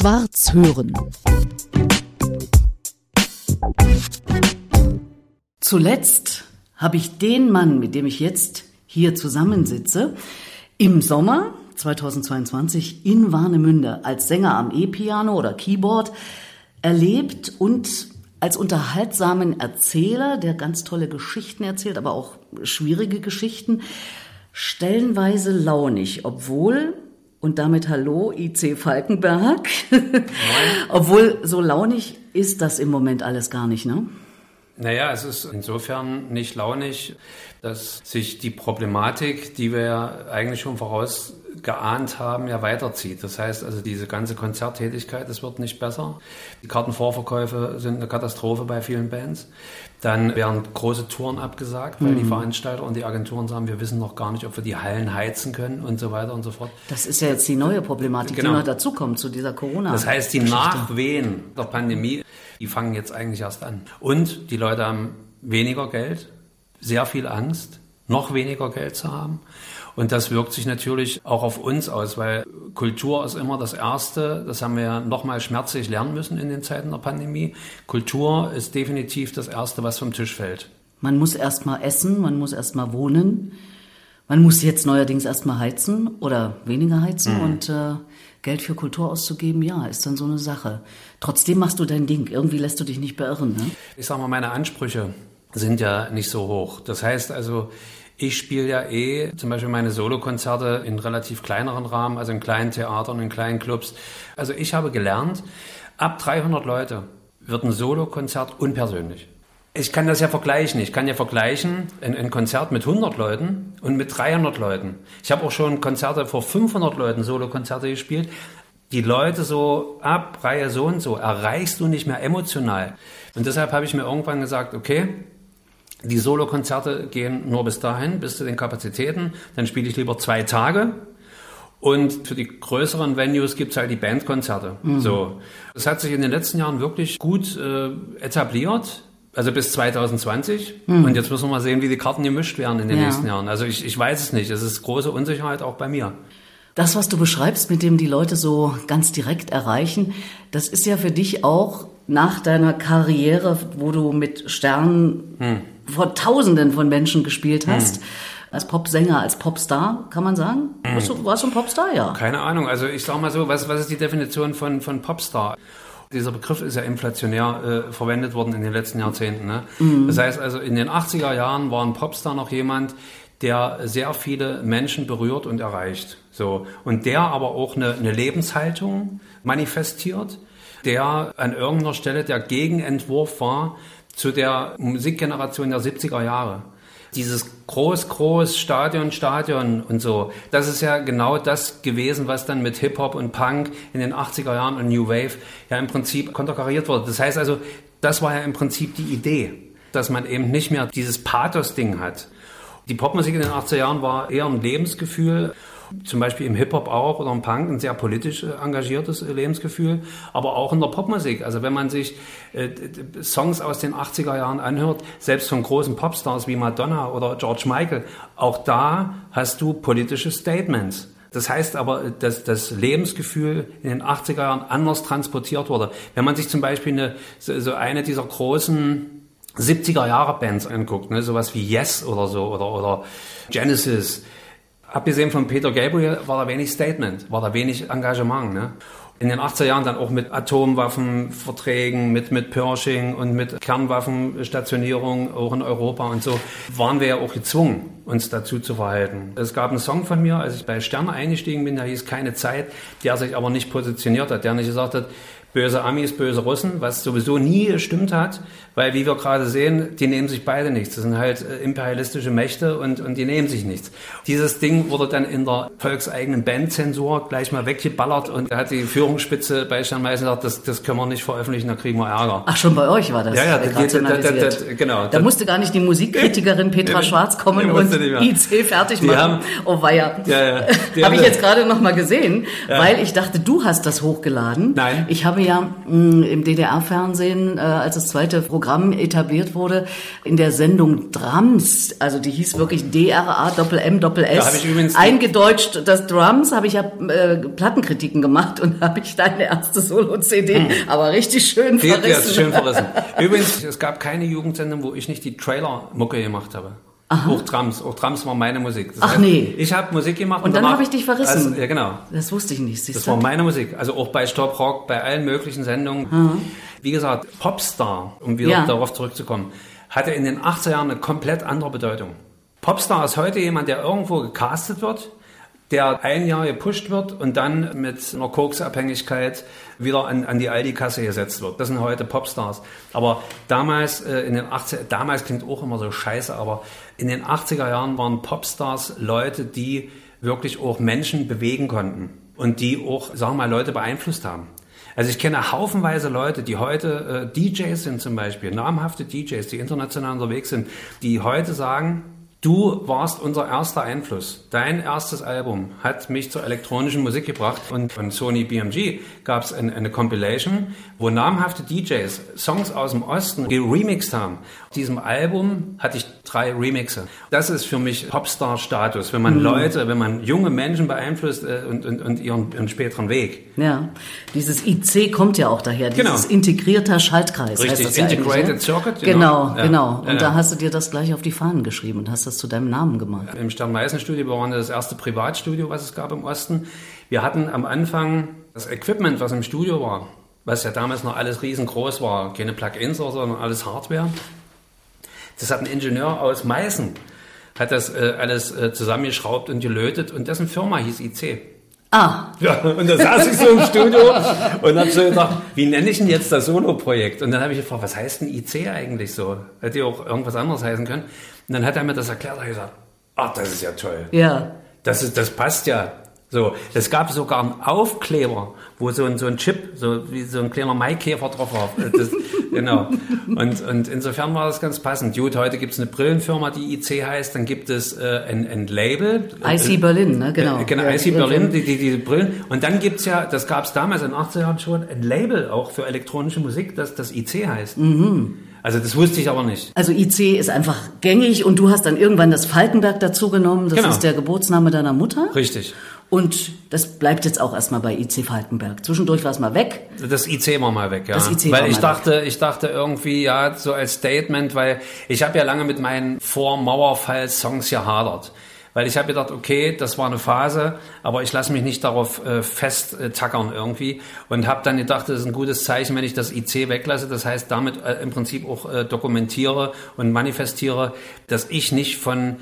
Schwarz hören. Zuletzt habe ich den Mann, mit dem ich jetzt hier zusammensitze, im Sommer 2022 in Warnemünde als Sänger am E-Piano oder Keyboard erlebt und als unterhaltsamen Erzähler, der ganz tolle Geschichten erzählt, aber auch schwierige Geschichten, stellenweise launig, obwohl und damit hallo IC Falkenberg. obwohl so launig ist das im Moment alles gar nicht, ne? Naja, es ist insofern nicht launig, dass sich die Problematik, die wir ja eigentlich schon vorausgeahnt haben, ja weiterzieht. Das heißt also, diese ganze Konzerttätigkeit, es wird nicht besser. Die Kartenvorverkäufe sind eine Katastrophe bei vielen Bands. Dann werden große Touren abgesagt, weil mhm. die Veranstalter und die Agenturen sagen, wir wissen noch gar nicht, ob wir die Hallen heizen können und so weiter und so fort. Das ist ja jetzt die neue Problematik, genau. die noch dazukommt zu dieser Corona. Das heißt, die Nachwehen der Pandemie, die fangen jetzt eigentlich erst an. Und die Leute haben weniger Geld, sehr viel Angst, noch weniger Geld zu haben. Und das wirkt sich natürlich auch auf uns aus, weil Kultur ist immer das Erste, das haben wir ja nochmal schmerzlich lernen müssen in den Zeiten der Pandemie. Kultur ist definitiv das Erste, was vom Tisch fällt. Man muss erstmal essen, man muss erstmal wohnen. Man muss jetzt neuerdings erstmal heizen oder weniger heizen mhm. und äh, Geld für Kultur auszugeben, ja, ist dann so eine Sache. Trotzdem machst du dein Ding. Irgendwie lässt du dich nicht beirren. Ne? Ich sag mal, meine Ansprüche sind ja nicht so hoch. Das heißt also, ich spiele ja eh zum Beispiel meine Solokonzerte in relativ kleineren Rahmen, also in kleinen Theatern, in kleinen Clubs. Also ich habe gelernt, ab 300 Leute wird ein Solokonzert unpersönlich. Ich kann das ja vergleichen. Ich kann ja vergleichen ein, ein, Konzert mit 100 Leuten und mit 300 Leuten. Ich habe auch schon Konzerte vor 500 Leuten, Solokonzerte gespielt. Die Leute so ab Reihe so und so erreichst du nicht mehr emotional. Und deshalb habe ich mir irgendwann gesagt, okay, die Solokonzerte gehen nur bis dahin, bis zu den Kapazitäten. Dann spiele ich lieber zwei Tage. Und für die größeren Venues gibt's halt die Bandkonzerte. Mhm. So, das hat sich in den letzten Jahren wirklich gut äh, etabliert. Also bis 2020. Mhm. Und jetzt müssen wir mal sehen, wie die Karten gemischt werden in den ja. nächsten Jahren. Also ich, ich weiß es nicht. Es ist große Unsicherheit auch bei mir. Das, was du beschreibst, mit dem die Leute so ganz direkt erreichen, das ist ja für dich auch nach deiner Karriere, wo du mit Sternen hm vor Tausenden von Menschen gespielt hast. Hm. Als Popsänger, als Popstar, kann man sagen? Hm. Warst, du, warst du ein Popstar, ja? Keine Ahnung. Also ich sag mal so, was, was ist die Definition von, von Popstar? Dieser Begriff ist ja inflationär äh, verwendet worden in den letzten Jahrzehnten. Ne? Mhm. Das heißt also, in den 80er Jahren war ein Popstar noch jemand, der sehr viele Menschen berührt und erreicht. So. Und der aber auch eine, eine Lebenshaltung manifestiert, der an irgendeiner Stelle der Gegenentwurf war zu der Musikgeneration der 70er Jahre. Dieses groß, groß Stadion, Stadion und so. Das ist ja genau das gewesen, was dann mit Hip-Hop und Punk in den 80er Jahren und New Wave ja im Prinzip konterkariert wurde. Das heißt also, das war ja im Prinzip die Idee, dass man eben nicht mehr dieses Pathos-Ding hat. Die Popmusik in den 80er Jahren war eher ein Lebensgefühl zum Beispiel im Hip-Hop auch oder im Punk ein sehr politisch äh, engagiertes äh, Lebensgefühl, aber auch in der Popmusik. Also wenn man sich äh, Songs aus den 80er Jahren anhört, selbst von großen Popstars wie Madonna oder George Michael, auch da hast du politische Statements. Das heißt aber, dass das Lebensgefühl in den 80er Jahren anders transportiert wurde. Wenn man sich zum Beispiel eine, so eine dieser großen 70er Jahre Bands anguckt, ne, sowas wie Yes oder so oder, oder Genesis, abgesehen von Peter Gabriel war da wenig Statement, war da wenig Engagement. Ne? In den 80er Jahren dann auch mit Atomwaffenverträgen, mit, mit Pershing und mit Kernwaffenstationierung auch in Europa und so, waren wir ja auch gezwungen, uns dazu zu verhalten. Es gab einen Song von mir, als ich bei Sterne eingestiegen bin, der hieß Keine Zeit, der sich aber nicht positioniert hat, der nicht gesagt hat, böse Amis, böse Russen, was sowieso nie gestimmt hat, weil wie wir gerade sehen, die nehmen sich beide nichts. Das sind halt äh, imperialistische Mächte und, und die nehmen sich nichts. Dieses Ding wurde dann in der volkseigenen Bandzensur gleich mal weggeballert und da hat die Führungsspitze bei Stern Meißen gesagt, das, das können wir nicht veröffentlichen, da kriegen wir Ärger. Ach, schon bei euch war das ja, ja, das, das, das, genau. Da musste gar nicht die Musikkritikerin Petra Schwarz kommen und IC fertig machen. Haben, oh weia. Ja, ja, Habe ich jetzt gerade noch mal gesehen, weil ich dachte, du hast das hochgeladen. Nein. Ich habe habe ja mh, im DDR-Fernsehen, äh, als das zweite Programm etabliert wurde, in der Sendung Drums, also die hieß wirklich DRA Doppel M Doppel S, eingedeutscht das Drums, habe ich ja äh, Plattenkritiken gemacht und habe ich deine erste Solo-CD, aber richtig verrissen. schön verrissen. Übrigens, es gab keine Jugendsendung, wo ich nicht die Trailer-Mucke gemacht habe. Auch Drums. Auch Drums war meine Musik. Das Ach, nee. Ich habe Musik gemacht. Und dann danach- habe ich dich verrissen. Also, ja, genau. Das wusste ich nicht, Das war meine Musik. Also auch bei Stop Rock, bei allen möglichen Sendungen. Wie gesagt, Popstar, um wieder Ja. darauf zurückzukommen, hatte in den 80er Jahren eine komplett andere Bedeutung. Popstar ist heute jemand, der irgendwo gecastet wird, der ein Jahr gepusht wird und dann mit einer Koksabhängigkeit wieder an, an die Aldi-Kasse gesetzt wird. Das sind heute Popstars. Aber damals, äh, in den 80er, damals klingt auch immer so scheiße, aber in den 80er Jahren waren Popstars Leute, die wirklich auch Menschen bewegen konnten und die auch, sagen wir mal, Leute beeinflusst haben. Also ich kenne haufenweise Leute, die heute äh, DJs sind zum Beispiel, namhafte DJs, die international unterwegs sind, die heute sagen, du warst unser erster Einfluss. Dein erstes Album hat mich zur elektronischen Musik gebracht und von Sony BMG gab es ein, eine Compilation, wo namhafte DJs Songs aus dem Osten geremixed haben. Auf diesem Album hatte ich drei Remixe. Das ist für mich Popstar-Status, wenn man Leute, wenn man junge Menschen beeinflusst äh, und, und, und ihren, ihren späteren Weg. Ja, dieses IC kommt ja auch daher, Genau. dieses integrierter Schaltkreis. Richtig, heißt das ja Integrated ne? Circuit, Genau, genau. Ja. genau. Ja, Und ja. da hast du dir das gleich auf die Fahnen geschrieben und hast das zu deinem Namen gemacht. Im Stern-Weißen-Studio wir waren das erste Privatstudio, was es gab im Osten. Wir hatten am Anfang das Equipment, was im Studio war, was ja damals noch alles riesengroß war, keine Plugins, sondern alles Hardware. Das hat ein Ingenieur aus Meißen, hat das äh, alles äh, zusammengeschraubt und gelötet und dessen Firma hieß IC. Ah, Ja, und da saß ich so im Studio und habe so gedacht, wie nenne ich denn jetzt das Solo-Projekt? Und dann habe ich gefragt, was heißt denn IC eigentlich so? Hätte ja auch irgendwas anderes heißen können. Und dann hat er mir das erklärt, ich gesagt, ach, das ist ja toll. ja. Das, ist, das passt ja. So, es gab sogar einen Aufkleber, wo so ein, so ein Chip, so wie so ein kleiner Maikäfer drauf war. Das, genau. Und, und insofern war das ganz passend. Gut, heute gibt es eine Brillenfirma, die IC heißt, dann gibt es äh, ein, ein Label. IC Berlin, ne? Genau. Äh, genau, Ja, IC Berlin, die, die, die Brillen. Und dann gibt's ja, das gab es damals in den 80er Jahren schon, ein Label auch für elektronische Musik, das das IC heißt. Mhm. Also das wusste ich aber nicht. Also IC ist einfach gängig und du hast dann irgendwann das Falkenberg dazu genommen. Das Genau. ist der Geburtsname deiner Mutter. Richtig. Und das bleibt jetzt auch erstmal bei IC Falkenberg. Zwischendurch war es mal weg. Das IC war mal weg, ja. Das IC weil war ich mal dachte, ich dachte irgendwie, ja, so als Statement, weil ich habe ja lange mit meinen Vor-Mauerfall-Songs gehadert. Weil ich habe gedacht, okay, das war eine Phase, aber ich lasse mich nicht darauf äh, festtackern irgendwie. Und habe dann gedacht, das ist ein gutes Zeichen, wenn ich das IC weglasse. Das heißt, damit äh, im Prinzip auch äh, dokumentiere und manifestiere, dass ich nicht von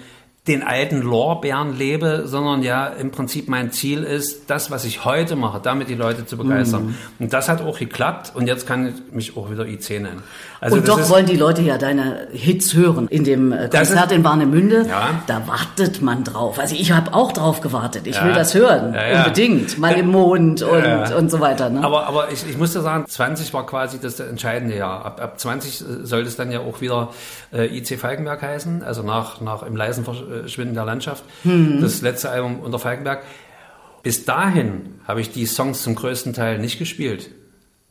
den alten Lorbeeren lebe, sondern ja im Prinzip mein Ziel ist, das, was ich heute mache, damit die Leute zu begeistern. Mhm. Und das hat auch geklappt und jetzt kann ich mich auch wieder IC nennen. Also und doch ist, wollen die Leute ja deine Hits hören. In dem äh, Konzert ist- in Warnemünde, Ja. da wartet man drauf. Also ich habe auch drauf gewartet. Ich will Ja. das hören. Ja. Unbedingt. Mal im Mond und, und so weiter. Ne? aber, aber ich, ich muss dir sagen, 20 war quasi das entscheidende Jahr. Ab, ab 20 sollte es dann ja auch wieder äh, IC Falkenberg heißen, also nach, nach im leisen Verschwinden der Landschaft, das letzte Album unter Falkenberg. Bis dahin habe ich die Songs zum größten Teil nicht gespielt.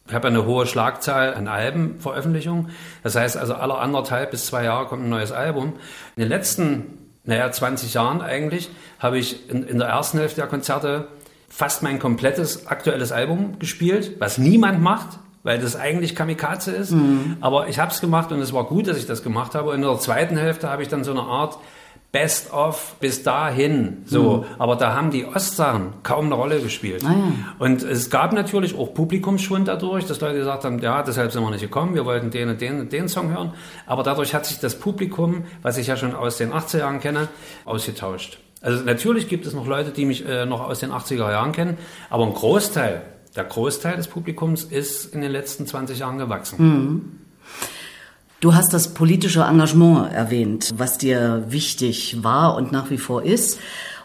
Ich habe eine hohe Schlagzahl an Albenveröffentlichungen. Das heißt also, alle anderthalb bis zwei Jahre kommt ein neues Album. In den letzten, naja, 20 Jahren eigentlich, habe ich in, in der ersten Hälfte der Konzerte fast mein komplettes aktuelles Album gespielt, was niemand macht, weil das eigentlich Kamikaze ist. Aber ich habe es gemacht und es war gut, dass ich das gemacht habe. Und in der zweiten Hälfte habe ich dann so eine Art Best of bis dahin. So, aber da haben die Ostsachen kaum eine Rolle gespielt. Ah, ja. Und es gab natürlich auch Publikumsschwund dadurch, dass Leute gesagt haben, ja, deshalb sind wir nicht gekommen, wir wollten den und den und den Song hören. Aber dadurch hat sich das Publikum, was ich ja schon aus den 80er Jahren kenne, ausgetauscht. Also natürlich gibt es noch Leute, die mich äh, noch aus den 80er Jahren kennen, aber ein Großteil, der Großteil des Publikums ist in den letzten 20 Jahren gewachsen. Du hast das politische Engagement erwähnt, was dir wichtig war und nach wie vor ist.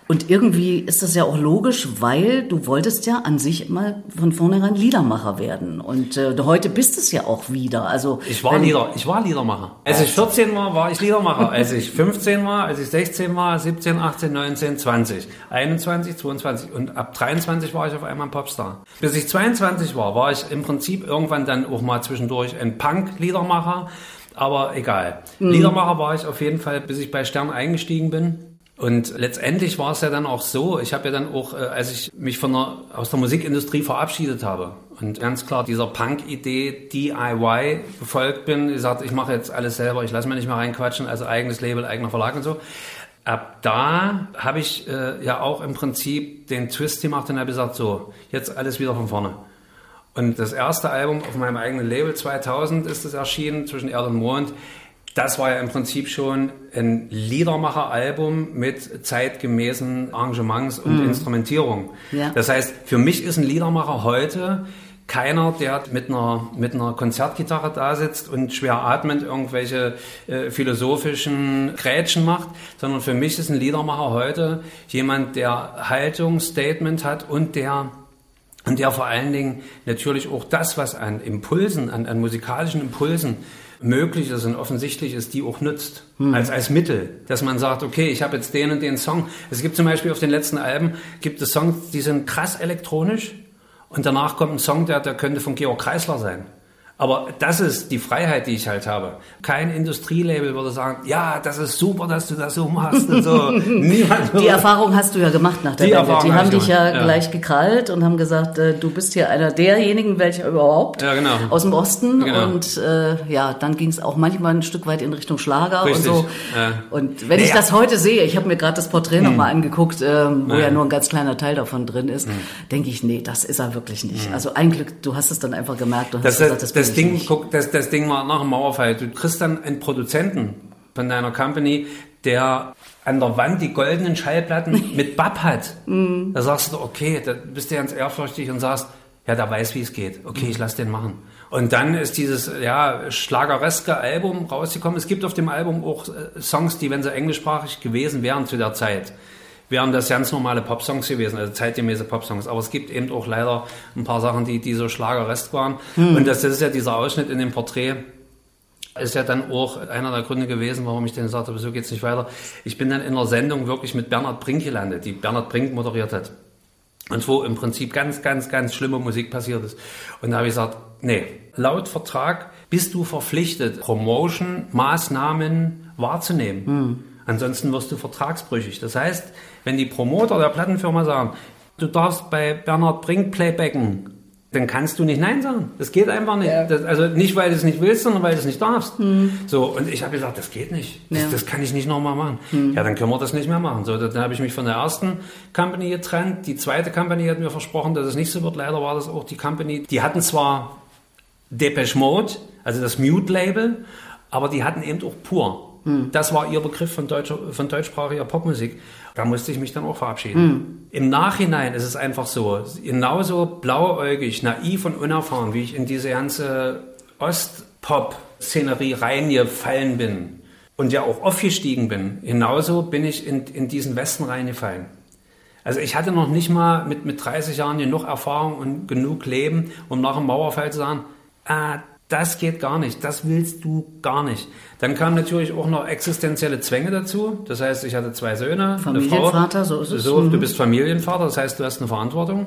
Und irgendwie ist das ja auch logisch, weil du wolltest ja an sich mal von vornherein Liedermacher werden. Und äh, heute bist es ja auch wieder. Also ich war Lieder, ich war Liedermacher. Als ich 14 war, war ich Liedermacher. Als ich 15 war, als ich 16 war, 17, 18, 19, 20, 21, 22 und ab 23 war ich auf einmal ein Popstar. Bis ich 22 war, war ich im Prinzip irgendwann dann auch mal zwischendurch ein Punk-Liedermacher. Aber egal. Mhm. Liedermacher war ich auf jeden Fall, bis ich bei Stern eingestiegen bin. Und letztendlich war es ja dann auch so, ich habe ja dann auch, äh, als ich mich von der, aus der Musikindustrie verabschiedet habe und ganz klar dieser Punk-Idee DIY gefolgt bin, gesagt, ich mache jetzt alles selber, ich lasse mir nicht mehr reinquatschen, also eigenes Label, eigener Verlag und so. Ab da habe ich äh, ja auch im Prinzip den Twist gemacht und habe gesagt, so, jetzt alles wieder von vorne. Und das erste Album auf meinem eigenen Label 2000 ist es erschienen, zwischen Erde und Mond das war ja im Prinzip schon ein Liedermacher-Album mit zeitgemäßen Arrangements und mm. Instrumentierung. Ja. Das heißt, für mich ist ein Liedermacher heute keiner, der mit einer, mit einer Konzertgitarre da sitzt und schwer atmend irgendwelche äh, philosophischen Grätschen macht, sondern für mich ist ein Liedermacher heute jemand, der Haltungsstatement hat und der und der vor allen Dingen natürlich auch das, was an Impulsen, an, an musikalischen Impulsen möglich ist und offensichtlich ist, die auch nützt. Hm. Als, als Mittel. Dass man sagt, okay, ich habe jetzt den und den Song. Es gibt zum Beispiel auf den letzten Alben, gibt es Songs, die sind krass elektronisch und danach kommt ein Song, der, der könnte von Georg Kreisler sein. Aber das ist die Freiheit, die ich halt habe. Kein Industrielabel würde sagen, ja, das ist super, dass du das so machst und so. Niemand die Erfahrung hast du ja gemacht nach der die Wende. Die haben dich ja, ja, gleich gekrallt und haben gesagt, äh, du bist hier einer derjenigen, welcher überhaupt ja, genau. aus dem Osten. Genau. Und äh, ja, dann ging es auch manchmal ein Stück weit in Richtung Schlager Richtig. und so. Ja. Und wenn naja. ich das heute sehe, ich habe mir gerade das Porträt hm. nochmal angeguckt, ähm, wo ja. nur ein ganz kleiner Teil davon drin ist, hm. denke ich, nee, das ist er wirklich nicht. Hm. Also ein Glück, du hast es dann einfach gemerkt. Das, hast gesagt, das, das das Ding, guck, das, das Ding war nach dem Mauerfall. Du kriegst dann einen Produzenten von deiner Company, der an der Wand die goldenen Schallplatten mit Bab hat. Mm. Da sagst du, okay, da bist du ganz ehrfürchtig und sagst, ja, der weiß, wie es geht. Okay, ich lass den machen. Und dann ist dieses ja schlagereske Album rausgekommen. Es gibt auf dem Album auch äh, Songs, die, wenn sie englischsprachig gewesen wären zu der Zeit, wären das ganz normale Popsongs gewesen, also zeitgemäße Popsongs. Aber es gibt eben auch leider ein paar Sachen, die, die so Schlagerrest waren. Hm. Und das, das ist ja dieser Ausschnitt in dem Porträt, ist ja dann auch einer der Gründe gewesen, warum ich dann gesagt habe, so geht's nicht weiter. Ich bin dann in einer Sendung wirklich mit Bernhard Brink gelandet, die Bernhard Brink moderiert hat. Und wo im Prinzip ganz, ganz, ganz schlimme Musik passiert ist. Und da habe ich gesagt, nee, laut Vertrag bist du verpflichtet, Promotion-Maßnahmen wahrzunehmen. Hm. Ansonsten wirst du vertragsbrüchig. Das heißt, wenn die Promoter der Plattenfirma sagen, du darfst bei Bernhard Brink playbacken, dann kannst du nicht Nein sagen. Das geht einfach nicht. Ja. Das, also nicht, weil du es nicht willst, sondern weil du es nicht darfst. Mhm. So, und ich habe gesagt, das geht nicht. Das, ja. das kann ich nicht nochmal machen. Mhm. Ja, dann können wir das nicht mehr machen. So, dann habe ich mich von der ersten Company getrennt. Die zweite Company hat mir versprochen, dass es nicht so wird. Leider war das auch die Company. Die hatten zwar Depeche Mode, also das Mute-Label, aber die hatten eben auch pur. Hm. Das war ihr Begriff von, deutscher, von deutschsprachiger Popmusik. Da musste ich mich dann auch verabschieden. Hm. Im Nachhinein ist es einfach so, genauso blauäugig, naiv und unerfahren, wie ich in diese ganze Ostpop-Szenerie reingefallen bin und ja auch aufgestiegen bin, genauso bin ich in, in diesen Westen reingefallen. Also ich hatte noch nicht mal mit, mit 30 Jahren genug Erfahrung und genug Leben, um nach dem Mauerfall zu sagen, ah, das geht gar nicht, das willst du gar nicht. Dann kamen natürlich auch noch existenzielle Zwänge dazu. Das heißt, ich hatte zwei Söhne, Familienvater, eine Frau. so ist es. So, du mhm. bist Familienvater, das heißt, du hast eine Verantwortung.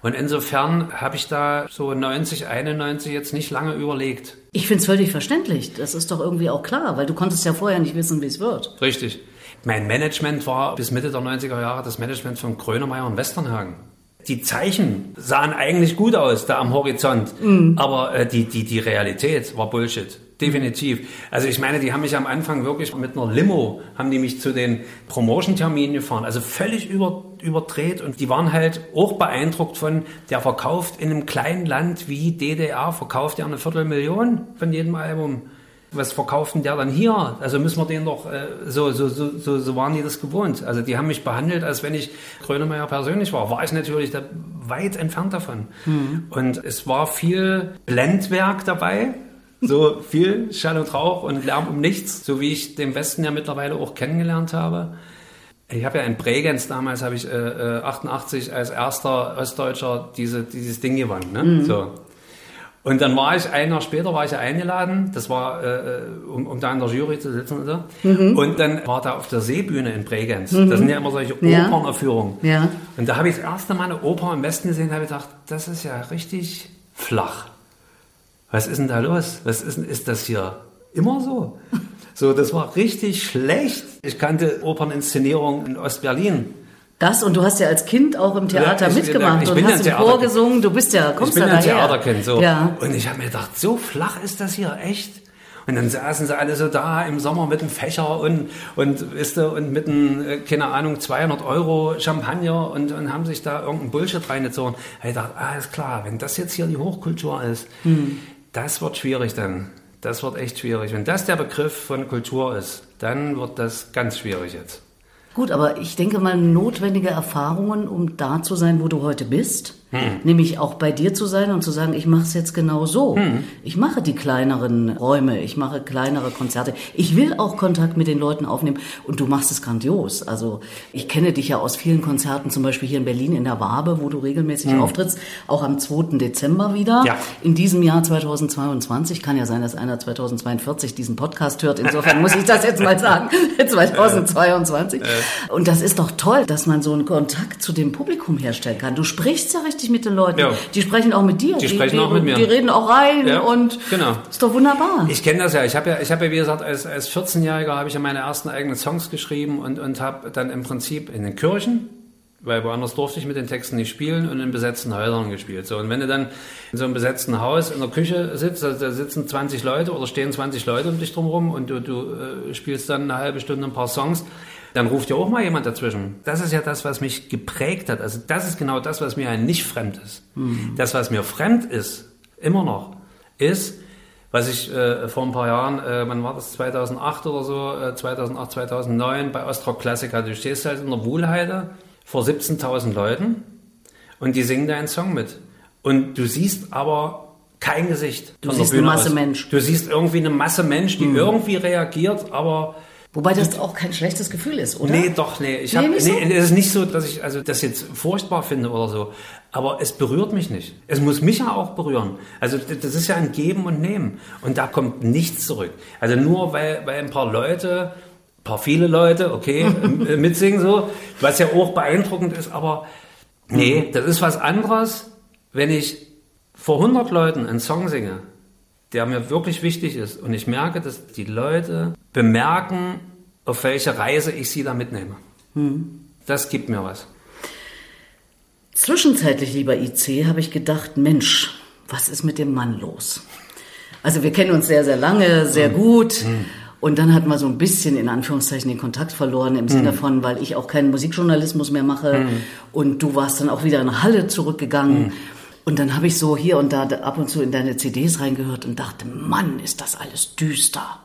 Und insofern habe ich da so 90, 91 jetzt nicht lange überlegt. Ich finde es völlig verständlich. Das ist doch irgendwie auch klar, weil du konntest ja vorher nicht wissen, wie es wird. Richtig. Mein Management war bis Mitte der 90er Jahre das Management von Grönemeyer und Westernhagen die Zeichen sahen eigentlich gut aus da am Horizont, mhm. aber äh, die, die, die Realität war Bullshit. Definitiv. Also ich meine, die haben mich am Anfang wirklich mit einer Limo, haben die mich zu den Promotion-Terminen gefahren. Also völlig über, überdreht und die waren halt auch beeindruckt von, der verkauft in einem kleinen Land wie DDR, verkauft er eine Viertelmillion von jedem Album was verkauft denn der dann hier? Also müssen wir den doch, äh, so, so, so, so, so waren die das gewohnt. Also die haben mich behandelt, als wenn ich Grönemeyer persönlich war. War ich natürlich da weit entfernt davon. Mhm. Und es war viel Blendwerk dabei. So viel Schall und Rauch und Lärm um nichts, so wie ich den Westen ja mittlerweile auch kennengelernt habe. Ich habe ja in Bregenz damals, habe ich äh, 88 als erster Ostdeutscher diese, dieses Ding gewonnen. Ne? Mhm. So. Und dann war ich, ein Jahr später war ich ja eingeladen, das war, äh, um, um da in der Jury zu sitzen und so. Mhm. Und dann war da auf der Seebühne in Bregenz. Mhm. Das sind ja immer solche Opernaufführungen. Ja. Und da habe ich das erste Mal eine Oper im Westen gesehen und habe gedacht, das ist ja richtig flach. Was ist denn da los? Was ist, ist das hier immer so? So, das war richtig schlecht. Ich kannte Operninszenierungen in Ostberlin. Das und du hast ja als Kind auch im Theater ja, mitgemacht ich und hast im Chor gesungen. Du bist ja, kommst ich bin ja ein Theaterkind, so. Ja. Und ich habe mir gedacht, so flach ist das hier echt. Und dann saßen sie alle so da im Sommer mit einem Fächer und, und, weißt du, und mit einem, äh, keine Ahnung, 200 Euro Champagner und, und haben sich da irgendeinen Bullshit reingezogen. Ich dachte, alles klar, wenn das jetzt hier die Hochkultur ist, hm. das wird schwierig dann. Das wird echt schwierig. Wenn das der Begriff von Kultur ist, dann wird das ganz schwierig jetzt. Gut, aber ich denke mal, notwendige Erfahrungen, um da zu sein, wo du heute bist. Hm. Nämlich auch bei dir zu sein und zu sagen, ich mache es jetzt genau so. Hm. Ich mache die kleineren Räume, ich mache kleinere Konzerte. Ich will auch Kontakt mit den Leuten aufnehmen und du machst es grandios. Also ich kenne dich ja aus vielen Konzerten, zum Beispiel hier in Berlin in der Wabe, wo du regelmäßig hm. auftrittst, auch am 2. Dezember wieder. Ja. In diesem Jahr 2022 kann ja sein, dass einer 2042 diesen Podcast hört. Insofern muss ich das jetzt mal sagen. 2022. Äh. Und das ist doch toll, dass man so einen Kontakt zu dem Publikum herstellen kann. Du sprichst ja richtig richtig mit den Leuten. Ja. Die sprechen auch mit dir. Die, die sprechen die, auch mit mir. Die reden auch rein ja, und genau. ist doch wunderbar. Ich kenne das ja. Ich habe ja, ich habe ja wie gesagt als als 14-Jähriger habe ich ja meine ersten eigenen Songs geschrieben und und habe dann im Prinzip in den Kirchen weil woanders durfte ich mit den Texten nicht spielen und in besetzten Häusern gespielt. So, und wenn du dann in so einem besetzten Haus in der Küche sitzt, also da sitzen 20 Leute oder stehen 20 Leute um dich drumherum und du, du äh, spielst dann eine halbe Stunde ein paar Songs, dann ruft ja auch mal jemand dazwischen. Das ist ja das, was mich geprägt hat. Also das ist genau das, was mir nicht fremd ist. Mhm. Das, was mir fremd ist, immer noch, ist, was ich äh, vor ein paar Jahren, äh, wann war das, 2008 oder so, äh, 2008, 2009 bei Ostrock Classic hatte. Du stehst halt in der Wohlheide vor 17.000 Leuten und die singen deinen Song mit. Und du siehst aber kein Gesicht. Du siehst eine Masse aus. Mensch. Du siehst irgendwie eine Masse Mensch, die mhm. irgendwie reagiert, aber Wobei das auch kein schlechtes Gefühl ist, oder? Nee, doch, nee. Ich hab, nee, so? nee, es ist nicht so, dass ich also das jetzt furchtbar finde oder so. Aber es berührt mich nicht. Es muss mich ja auch berühren. Also das ist ja ein Geben und Nehmen. Und da kommt nichts zurück. Also nur weil, weil ein paar Leute, ein paar viele Leute, okay, äh, mitsingen so, was ja auch beeindruckend ist, aber nee, mhm. das ist was anderes, wenn ich vor 100 Leuten einen Song singe der mir wirklich wichtig ist. Und ich merke, dass die Leute bemerken, auf welche Reise ich sie da mitnehme. Hm. Das gibt mir was. Zwischenzeitlich, lieber IC, habe ich gedacht, Mensch, was ist mit dem Mann los? Also wir kennen uns sehr, sehr lange, sehr hm. gut. Hm. Und dann hat man so ein bisschen in Anführungszeichen den Kontakt verloren im Sinne hm. von, weil ich auch keinen Musikjournalismus mehr mache hm. und du warst dann auch wieder in Halle zurückgegangen. Und dann habe ich so hier und da ab und zu in deine CDs reingehört und dachte, Mann, ist das alles düster.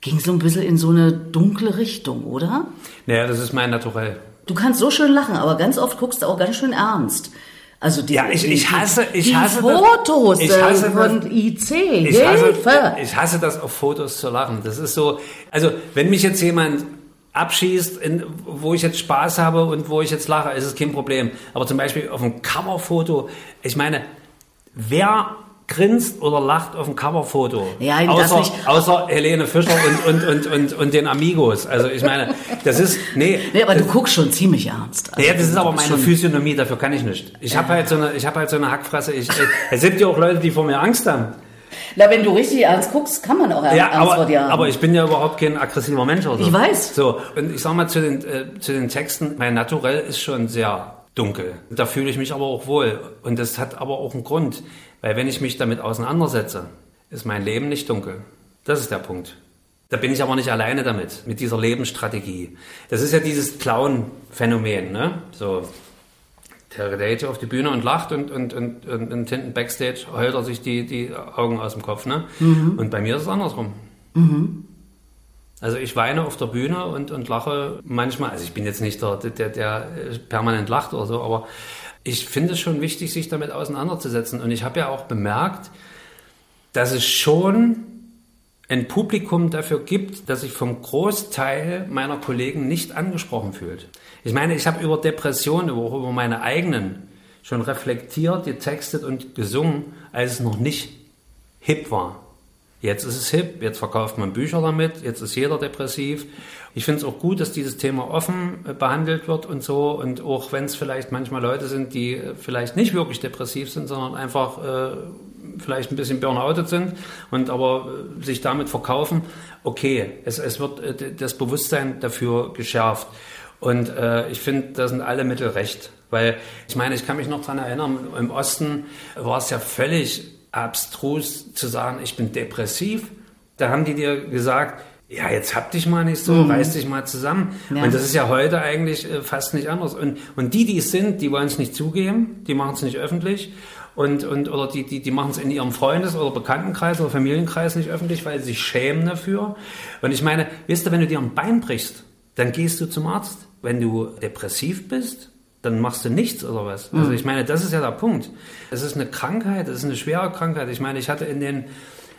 Ging so ein bisschen in so eine dunkle Richtung, oder? Naja, das ist mein Naturell. Du kannst so schön lachen, aber ganz oft guckst du auch ganz schön ernst. Also die, ja, ich, ich hasse, ich die hasse Fotos das, ich hasse von das, IC. Ich hasse, ich hasse das auf Fotos zu lachen. Das ist so, also wenn mich jetzt jemand abschießt, in, wo ich jetzt Spaß habe und wo ich jetzt lache, ist es kein Problem. Aber zum Beispiel auf einem Coverfoto, ich meine, wer grinst oder lacht auf dem Coverfoto. Ja, außer, außer Helene Fischer und, und, und, und, und den Amigos. Also ich meine, das ist, nee. Nee, aber du guckst schon ziemlich ernst. Also, ja, das ist aber meine schon. Physiognomie, dafür kann ich nicht. Ich ja. habe halt so eine, ich habe halt so eine Hackfresse. Ich, ich, es gibt ja auch Leute, die vor mir Angst haben. Na, wenn du richtig ernst guckst, kann man auch ja, Angst aber, vor dir haben. Aber ich bin ja überhaupt kein aggressiver Mensch oder so. Ich weiß. So, und ich sag mal zu den, äh, zu den Texten, mein Naturell ist schon sehr dunkel. Da fühle ich mich aber auch wohl. Und das hat aber auch einen Grund. Weil wenn ich mich damit auseinandersetze, ist mein Leben nicht dunkel. Das ist der Punkt. Da bin ich aber nicht alleine damit, mit dieser Lebensstrategie. Das ist ja dieses Clown-Phänomen, ne? So, der geht auf die Bühne und lacht und, und, und, und, und hinten Backstage heult er sich die, die Augen aus dem Kopf. Ne? Mhm. Und bei mir ist es andersrum. Mhm. Also ich weine auf der Bühne und, und lache manchmal, also ich bin jetzt nicht der, der, der permanent lacht oder so, aber ich finde es schon wichtig, sich damit auseinanderzusetzen. Und ich habe ja auch bemerkt, dass es schon ein Publikum dafür gibt, dass sich vom Großteil meiner Kollegen nicht angesprochen fühlt. Ich meine, ich habe über Depressionen, über, meine eigenen schon reflektiert, getextet und gesungen, als es noch nicht hip war. Jetzt ist es hip, jetzt verkauft man Bücher damit, jetzt ist jeder depressiv. Ich finde es auch gut, dass dieses Thema offen äh, behandelt wird und so. Und auch wenn es vielleicht manchmal Leute sind, die äh, vielleicht nicht wirklich depressiv sind, sondern einfach äh, vielleicht ein bisschen burnoutet sind und aber äh, sich damit verkaufen, okay, es, es wird äh, das Bewusstsein dafür geschärft. Und äh, ich finde, da sind alle Mittel recht. Weil ich meine, ich kann mich noch daran erinnern, im Osten war es ja völlig abstrus zu sagen, ich bin depressiv. Da haben die dir gesagt, ja, jetzt hab dich mal nicht so, mhm. reiß dich mal zusammen. Ja. Und das ist ja heute eigentlich äh, fast nicht anders. Und, und die, die es sind, die wollen es nicht zugeben, die machen es nicht öffentlich. Und, und, oder die, die, die machen es in ihrem Freundes- oder Bekanntenkreis oder Familienkreis nicht öffentlich, weil sie sich schämen dafür. Und ich meine, wisst ihr, wenn du dir ein Bein brichst, dann gehst du zum Arzt. Wenn du depressiv bist, dann machst du nichts oder was. Also mhm. ich meine, das ist ja der Punkt. Es ist eine Krankheit, es ist eine schwere Krankheit. Ich meine, ich hatte in den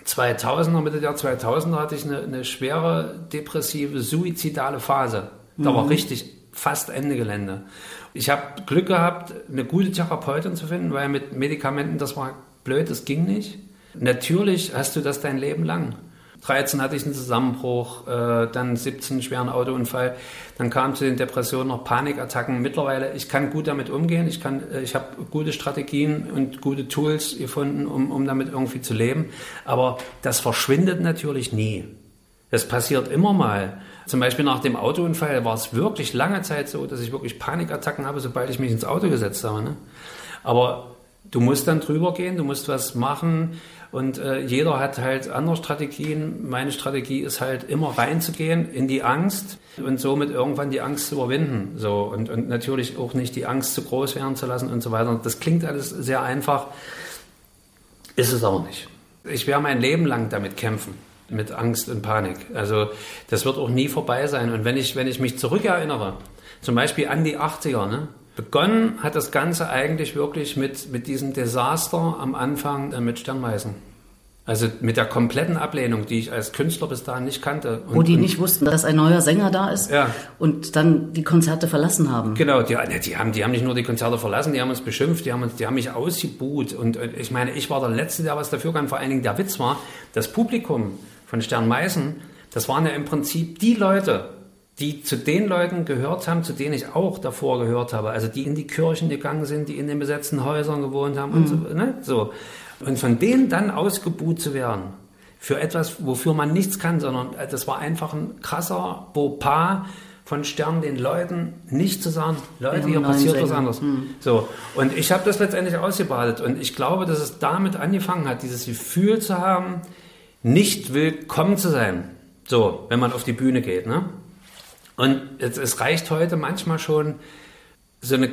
2000er, Mitte der 2000er hatte ich eine, eine schwere depressive, suizidale Phase. Da mhm. war richtig fast Ende Gelände. Ich habe Glück gehabt, eine gute Therapeutin zu finden, weil mit Medikamenten, das war blöd, das ging nicht. Natürlich hast du das dein Leben lang. 13 hatte ich einen Zusammenbruch, äh, dann 17 schweren Autounfall, dann kam zu den Depressionen noch Panikattacken. Mittlerweile, ich kann gut damit umgehen, ich, kann, äh, ich habe gute Strategien und gute Tools gefunden, um, um damit irgendwie zu leben. Aber das verschwindet natürlich nie. Das passiert immer mal. Zum Beispiel nach dem Autounfall war es wirklich lange Zeit so, dass ich wirklich Panikattacken habe, sobald ich mich ins Auto gesetzt habe. Ne? Aber du musst dann drüber gehen, du musst was machen. Und äh, jeder hat halt andere Strategien. Meine Strategie ist halt immer reinzugehen in die Angst und somit irgendwann die Angst zu überwinden. So und, und natürlich auch nicht die Angst zu groß werden zu lassen und so weiter. Das klingt alles sehr einfach, ist es aber nicht. Ich werde mein Leben lang damit kämpfen mit Angst und Panik. Also das wird auch nie vorbei sein. Und wenn ich, wenn ich mich zurückerinnere, zum Beispiel an die 80er, ne? Begonnen hat das Ganze eigentlich wirklich mit, mit diesem Desaster am Anfang äh, mit Sternmeisen. Also mit der kompletten Ablehnung, die ich als Künstler bis dahin nicht kannte. Und, Wo die nicht wussten, dass ein neuer Sänger da ist ja. und dann die Konzerte verlassen haben. Genau, die, die, haben, die haben nicht nur die Konzerte verlassen, die haben uns beschimpft, die haben, uns, die haben mich ausgebuht. Und, und ich meine, ich war der Letzte, der was dafür kann. Vor allen Dingen der Witz war, das Publikum von Sternmeisen, das waren ja im Prinzip die Leute, die zu den Leuten gehört haben, zu denen ich auch davor gehört habe. Also die in die Kirchen gegangen sind, die in den besetzten Häusern gewohnt haben mhm. und so, ne? so. Und von denen dann ausgebuht zu werden, für etwas, wofür man nichts kann, sondern äh, das war einfach ein krasser Bopa von Sternen den Leuten nicht zu sagen, Leute, hier passiert was anderes. Mhm. So. Und ich habe das letztendlich ausgebadet und ich glaube, dass es damit angefangen hat, dieses Gefühl zu haben, nicht willkommen zu sein. So, wenn man auf die Bühne geht, ne? Und es, es reicht heute manchmal schon so eine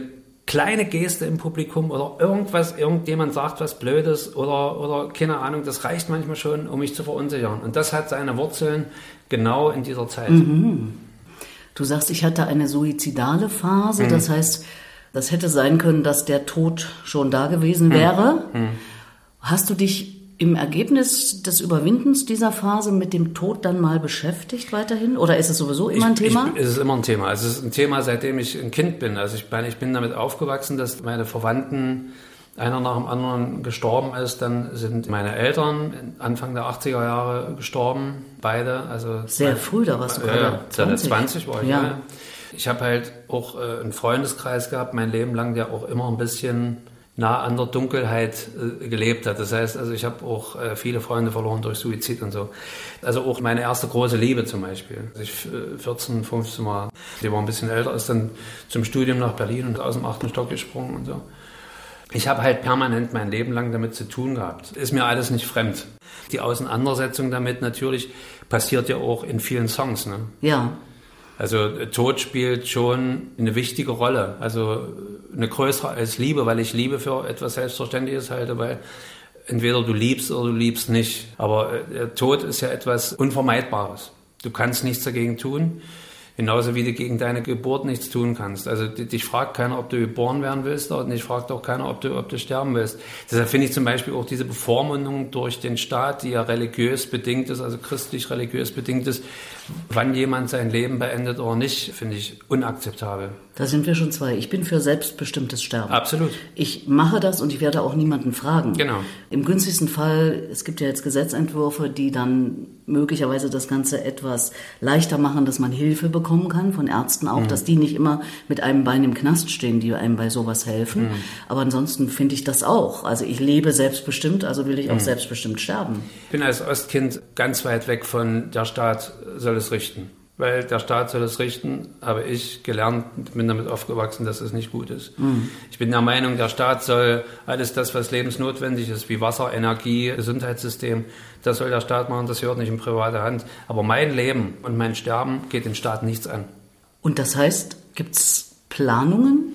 kleine Geste im Publikum oder irgendwas, irgendjemand sagt was Blödes oder, oder keine Ahnung, das reicht manchmal schon, um mich zu verunsichern. Und das hat seine Wurzeln genau in dieser Zeit. Mhm. Du sagst, ich hatte eine suizidale Phase, mhm. das heißt, das hätte sein können, dass der Tod schon da gewesen mhm. wäre. Mhm. Hast du dich im Ergebnis des Überwindens dieser Phase mit dem Tod dann mal beschäftigt weiterhin? Oder ist es sowieso immer ein Thema? Ich, es ist immer ein Thema. Also es ist ein Thema, seitdem ich ein Kind bin. Also ich bin, ich bin damit aufgewachsen, dass meine Verwandten einer nach dem anderen gestorben ist. Dann sind meine Eltern Anfang der 80er Jahre gestorben, beide. Also Sehr mein, früh, da warst du gerade ja, 20. 20 war ich. Ja. ja. Ich habe halt auch äh, einen Freundeskreis gehabt, mein Leben lang, der auch immer ein bisschen nah an der Dunkelheit äh, gelebt hat. Das heißt, also ich habe auch äh, viele Freunde verloren durch Suizid und so. Also auch meine erste große Liebe zum Beispiel. Als ich äh, 14, 15 war, die war ein bisschen älter, ist dann zum Studium nach Berlin und aus dem achten Stock gesprungen und so. Ich habe halt permanent mein Leben lang damit zu tun gehabt. Ist mir alles nicht fremd. Die Auseinandersetzung damit natürlich passiert ja auch in vielen Songs. Ne? Ja. Also Tod spielt schon eine wichtige Rolle, also eine größere als Liebe, weil ich Liebe für etwas Selbstverständliches halte, weil entweder du liebst oder du liebst nicht. Aber äh, Tod ist ja etwas Unvermeidbares. Du kannst nichts dagegen tun. Genauso wie du gegen deine Geburt nichts tun kannst. Also dich fragt keiner, ob du geboren werden willst und dich fragt auch keiner, ob du, ob du sterben willst. Deshalb finde ich zum Beispiel auch diese Bevormundung durch den Staat, die ja religiös bedingt ist, also christlich-religiös bedingt ist, wann jemand sein Leben beendet oder nicht, finde ich unakzeptabel. Da sind wir schon zwei. Ich bin für selbstbestimmtes Sterben. Absolut. Ich mache das und ich werde auch niemanden fragen. Genau. Im günstigsten Fall, es gibt ja jetzt Gesetzentwürfe, die dann möglicherweise das Ganze etwas leichter machen, dass man Hilfe bekommen kann, von Ärzten auch, mhm. dass die nicht immer mit einem Bein im Knast stehen, die einem bei sowas helfen. Mhm. Aber ansonsten finde ich das auch. Also ich lebe selbstbestimmt, also will ich auch mhm. selbstbestimmt sterben. Ich bin als Ostkind ganz weit weg von der Staat soll es richten weil der Staat soll es richten, habe ich gelernt, bin damit aufgewachsen, dass es nicht gut ist. Mhm. Ich bin der Meinung, der Staat soll alles das, was lebensnotwendig ist, wie Wasser, Energie, Gesundheitssystem, das soll der Staat machen, das gehört nicht in private Hand. Aber mein Leben und mein Sterben geht den Staat nichts an. Und das heißt, gibt es Planungen?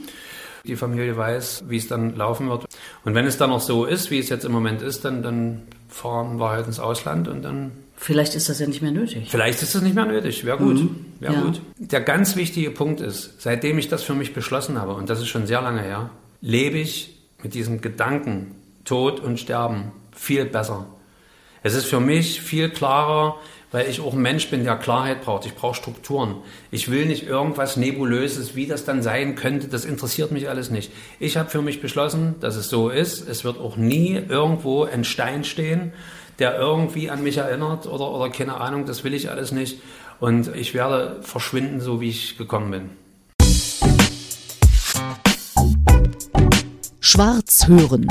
Die Familie weiß, wie es dann laufen wird. Und wenn es dann noch so ist, wie es jetzt im Moment ist, dann, dann fahren wir halt ins Ausland und dann Vielleicht ist das ja nicht mehr nötig. Vielleicht ist das nicht mehr nötig. Wäre gut. Mhm. Wäre ja. gut. Der ganz wichtige Punkt ist, seitdem ich das für mich beschlossen habe, und das ist schon sehr lange her, lebe ich mit diesem Gedanken Tod und Sterben viel besser. Es ist für mich viel klarer, weil ich auch ein Mensch bin, der Klarheit braucht. Ich brauche Strukturen. Ich will nicht irgendwas Nebulöses, wie das dann sein könnte. Das interessiert mich alles nicht. Ich habe für mich beschlossen, dass es so ist. Es wird auch nie irgendwo ein Stein stehen, der irgendwie an mich erinnert oder, oder keine Ahnung, das will ich alles nicht. Und ich werde verschwinden, so wie ich gekommen bin. Schwarz hören.